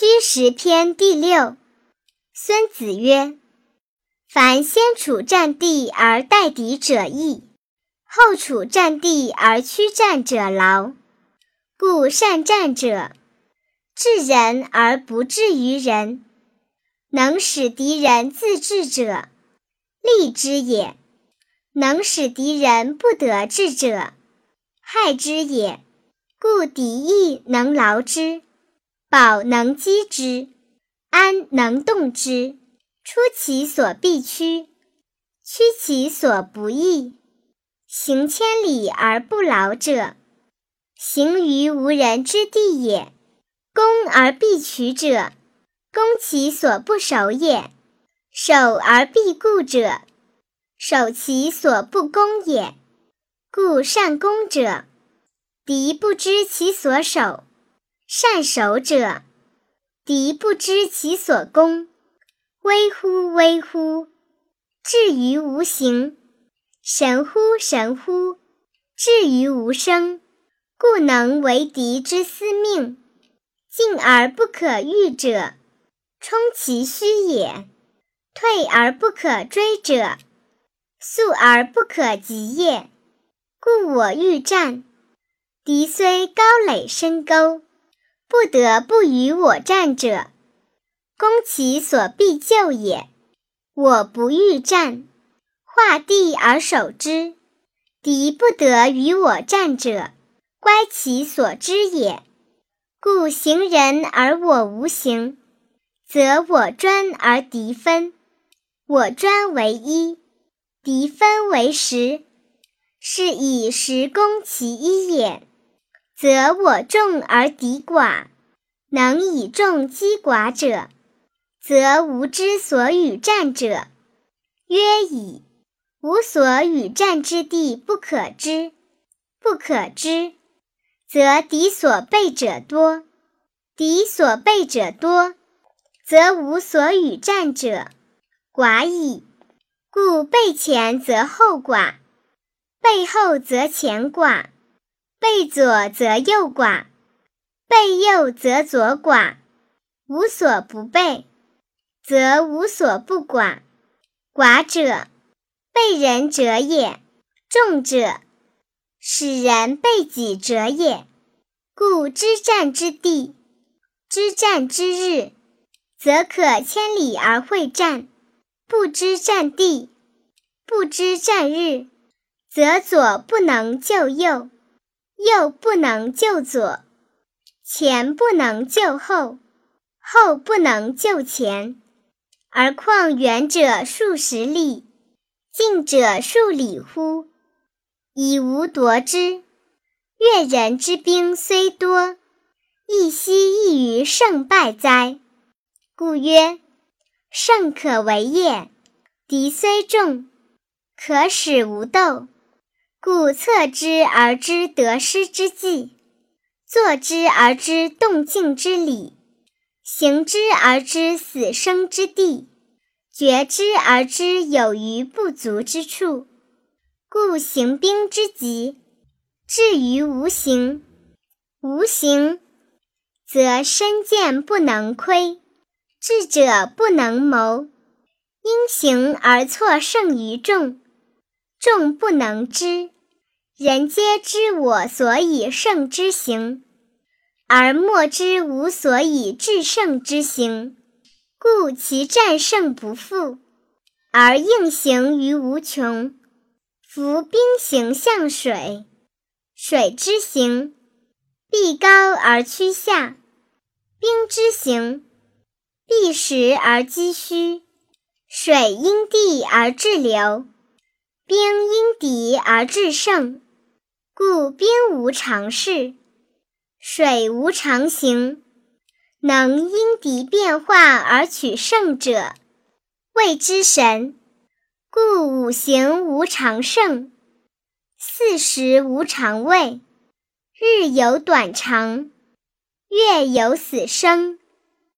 虚实篇第六。孙子曰：“凡先处战地而待敌者易，后处战地而驱战者劳。故善战者，治人而不治于人；能使敌人自治者，利之也；能使敌人不得志者，害之也。故敌易能劳之。”保能击之，安能动之。出其所必趋，趋其所不意。行千里而不劳者，行于无人之地也。攻而必取者，攻其所不守也。守而必固者，守其所不攻也。故善攻者，敌不知其所守。善守者，敌不知其所攻，危乎危乎！至于无形，神乎神乎！至于无声，故能为敌之司命。进而不可御者，冲其虚也；退而不可追者，速而不可及也。故我欲战，敌虽高垒深沟。不得不与我战者，攻其所必救也。我不欲战，画地而守之。敌不得与我战者，乖其所知也。故行人而我无形，则我专而敌分；我专为一，敌分为十，是以十攻其一也。则我众而敌寡，能以众击寡者，则无之所与战者。曰以无所与战之地不可知，不可知，则敌所备者多；敌所备者多，则无所与战者寡矣。故备前则后寡，备后则前寡。背左则右寡，背右则左寡。无所不备，则无所不寡。寡者，背人者也；众者，使人背己者也。故知战之地，知战之日，则可千里而会战；不知战地，不知战日，则左不能救右。右不能救左，前不能救后，后不能救前，而况远者数十里，近者数里乎？以无夺之。越人之兵虽多，亦惜异于胜败哉？故曰：胜可为业，敌虽众，可使无斗。故测之而知得失之计，坐之而知动静之理，行之而知死生之地，决之而知有余不足之处。故行兵之急，至于无形。无形，则身见不能窥，智者不能谋。因行而错胜于众。众不能知，人皆知我所以胜之行，而莫知吾所以制胜之行。故其战胜不复，而应行于无穷。夫兵行向水，水之行必高而趋下；兵之行必实而击虚。水因地而制流。兵因敌而制胜，故兵无常势，水无常形。能因敌变化而取胜者，谓之神。故五行无常盛，四时无常位，日有短长，月有死生。